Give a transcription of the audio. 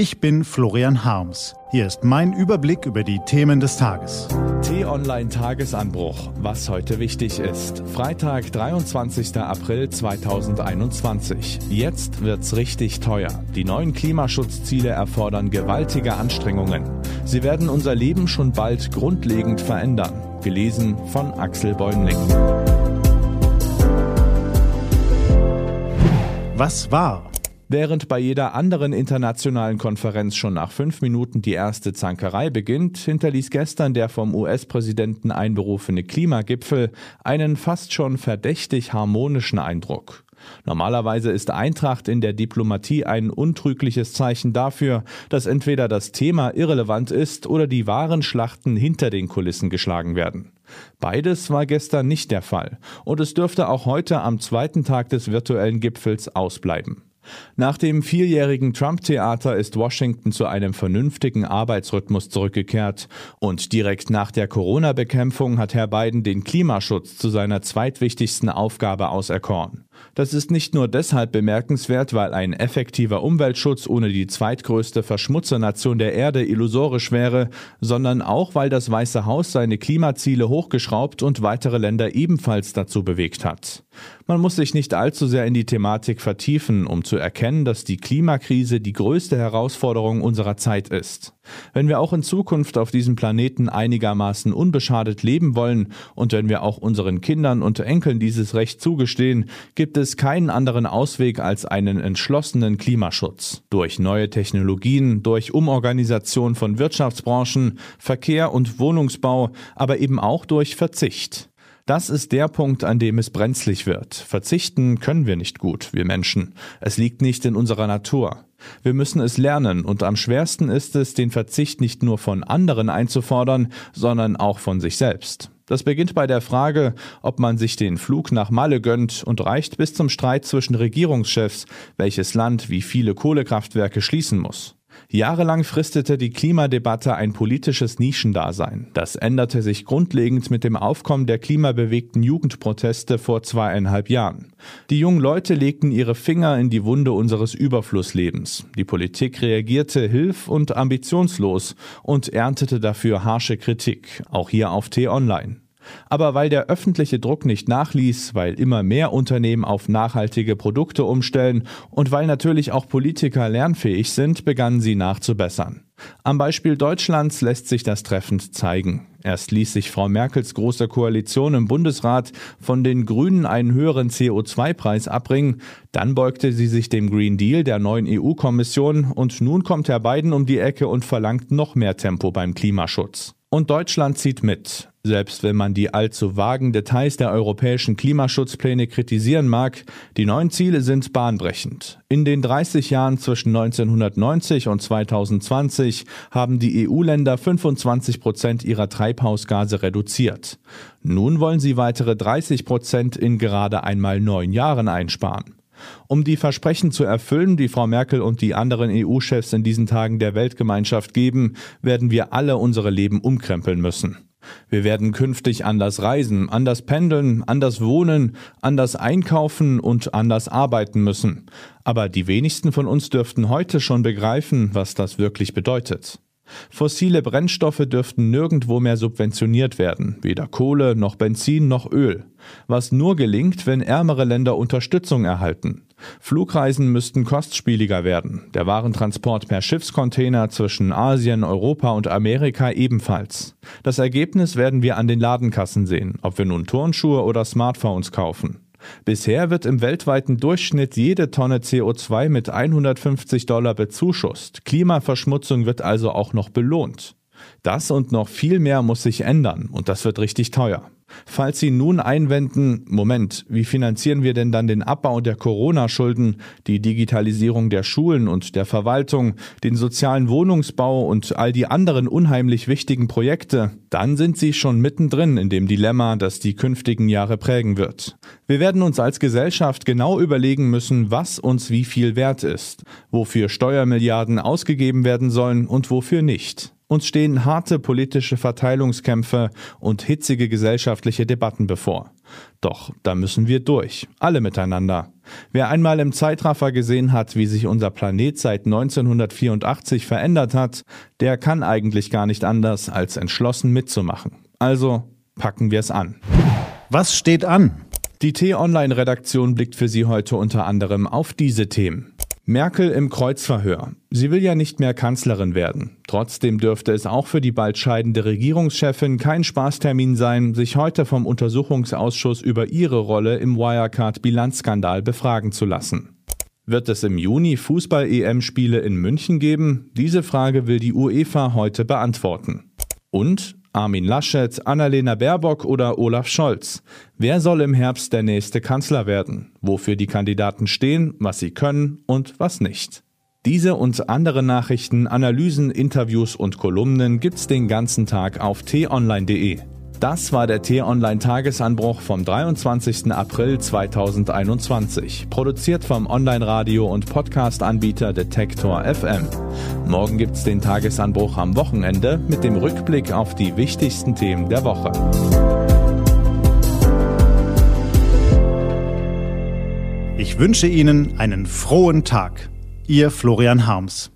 Ich bin Florian Harms. Hier ist mein Überblick über die Themen des Tages. T-Online Tagesanbruch. Was heute wichtig ist. Freitag, 23. April 2021. Jetzt wird's richtig teuer. Die neuen Klimaschutzziele erfordern gewaltige Anstrengungen. Sie werden unser Leben schon bald grundlegend verändern. Gelesen von Axel Bäumling. Was war? Während bei jeder anderen internationalen Konferenz schon nach fünf Minuten die erste Zankerei beginnt, hinterließ gestern der vom US-Präsidenten einberufene Klimagipfel einen fast schon verdächtig harmonischen Eindruck. Normalerweise ist Eintracht in der Diplomatie ein untrügliches Zeichen dafür, dass entweder das Thema irrelevant ist oder die wahren Schlachten hinter den Kulissen geschlagen werden. Beides war gestern nicht der Fall und es dürfte auch heute am zweiten Tag des virtuellen Gipfels ausbleiben. Nach dem vierjährigen Trump-Theater ist Washington zu einem vernünftigen Arbeitsrhythmus zurückgekehrt. Und direkt nach der Corona-Bekämpfung hat Herr Biden den Klimaschutz zu seiner zweitwichtigsten Aufgabe auserkoren. Das ist nicht nur deshalb bemerkenswert, weil ein effektiver Umweltschutz ohne die zweitgrößte Verschmutzernation der Erde illusorisch wäre, sondern auch, weil das Weiße Haus seine Klimaziele hochgeschraubt und weitere Länder ebenfalls dazu bewegt hat. Man muss sich nicht allzu sehr in die Thematik vertiefen, um zu erkennen, dass die Klimakrise die größte Herausforderung unserer Zeit ist. Wenn wir auch in Zukunft auf diesem Planeten einigermaßen unbeschadet leben wollen und wenn wir auch unseren Kindern und Enkeln dieses Recht zugestehen, gibt es keinen anderen Ausweg als einen entschlossenen Klimaschutz. Durch neue Technologien, durch Umorganisation von Wirtschaftsbranchen, Verkehr und Wohnungsbau, aber eben auch durch Verzicht. Das ist der Punkt, an dem es brenzlig wird. Verzichten können wir nicht gut, wir Menschen. Es liegt nicht in unserer Natur. Wir müssen es lernen und am schwersten ist es, den Verzicht nicht nur von anderen einzufordern, sondern auch von sich selbst. Das beginnt bei der Frage, ob man sich den Flug nach Malle gönnt und reicht bis zum Streit zwischen Regierungschefs, welches Land wie viele Kohlekraftwerke schließen muss. Jahrelang fristete die Klimadebatte ein politisches Nischendasein. Das änderte sich grundlegend mit dem Aufkommen der klimabewegten Jugendproteste vor zweieinhalb Jahren. Die jungen Leute legten ihre Finger in die Wunde unseres Überflusslebens. Die Politik reagierte hilf- und ambitionslos und erntete dafür harsche Kritik, auch hier auf T-Online. Aber weil der öffentliche Druck nicht nachließ, weil immer mehr Unternehmen auf nachhaltige Produkte umstellen und weil natürlich auch Politiker lernfähig sind, begannen sie nachzubessern. Am Beispiel Deutschlands lässt sich das treffend zeigen. Erst ließ sich Frau Merkels große Koalition im Bundesrat von den Grünen einen höheren CO2-Preis abbringen, dann beugte sie sich dem Green Deal der neuen EU-Kommission und nun kommt Herr Biden um die Ecke und verlangt noch mehr Tempo beim Klimaschutz. Und Deutschland zieht mit. Selbst wenn man die allzu vagen Details der europäischen Klimaschutzpläne kritisieren mag, die neuen Ziele sind bahnbrechend. In den 30 Jahren zwischen 1990 und 2020 haben die EU-Länder 25 Prozent ihrer Treibhausgase reduziert. Nun wollen sie weitere 30 Prozent in gerade einmal neun Jahren einsparen. Um die Versprechen zu erfüllen, die Frau Merkel und die anderen EU-Chefs in diesen Tagen der Weltgemeinschaft geben, werden wir alle unsere Leben umkrempeln müssen. Wir werden künftig anders reisen, anders pendeln, anders wohnen, anders einkaufen und anders arbeiten müssen. Aber die wenigsten von uns dürften heute schon begreifen, was das wirklich bedeutet. Fossile Brennstoffe dürften nirgendwo mehr subventioniert werden, weder Kohle noch Benzin noch Öl, was nur gelingt, wenn ärmere Länder Unterstützung erhalten. Flugreisen müssten kostspieliger werden, der Warentransport per Schiffscontainer zwischen Asien, Europa und Amerika ebenfalls. Das Ergebnis werden wir an den Ladenkassen sehen, ob wir nun Turnschuhe oder Smartphones kaufen. Bisher wird im weltweiten Durchschnitt jede Tonne CO2 mit 150 Dollar bezuschusst. Klimaverschmutzung wird also auch noch belohnt. Das und noch viel mehr muss sich ändern und das wird richtig teuer. Falls Sie nun einwenden, Moment, wie finanzieren wir denn dann den Abbau der Corona-Schulden, die Digitalisierung der Schulen und der Verwaltung, den sozialen Wohnungsbau und all die anderen unheimlich wichtigen Projekte, dann sind Sie schon mittendrin in dem Dilemma, das die künftigen Jahre prägen wird. Wir werden uns als Gesellschaft genau überlegen müssen, was uns wie viel wert ist, wofür Steuermilliarden ausgegeben werden sollen und wofür nicht. Uns stehen harte politische Verteilungskämpfe und hitzige gesellschaftliche Debatten bevor. Doch da müssen wir durch, alle miteinander. Wer einmal im Zeitraffer gesehen hat, wie sich unser Planet seit 1984 verändert hat, der kann eigentlich gar nicht anders, als entschlossen mitzumachen. Also packen wir es an. Was steht an? Die T-Online-Redaktion blickt für Sie heute unter anderem auf diese Themen. Merkel im Kreuzverhör. Sie will ja nicht mehr Kanzlerin werden. Trotzdem dürfte es auch für die bald scheidende Regierungschefin kein Spaßtermin sein, sich heute vom Untersuchungsausschuss über ihre Rolle im Wirecard-Bilanzskandal befragen zu lassen. Wird es im Juni Fußball-EM-Spiele in München geben? Diese Frage will die UEFA heute beantworten. Und Armin Laschet, Annalena Baerbock oder Olaf Scholz. Wer soll im Herbst der nächste Kanzler werden? Wofür die Kandidaten stehen, was sie können und was nicht. Diese und andere Nachrichten, Analysen, Interviews und Kolumnen gibt's den ganzen Tag auf t-online.de. Das war der T-Online-Tagesanbruch vom 23. April 2021, produziert vom Online-Radio- und Podcast-Anbieter Detektor FM. Morgen gibt's den Tagesanbruch am Wochenende mit dem Rückblick auf die wichtigsten Themen der Woche. Ich wünsche Ihnen einen frohen Tag. Ihr Florian Harms.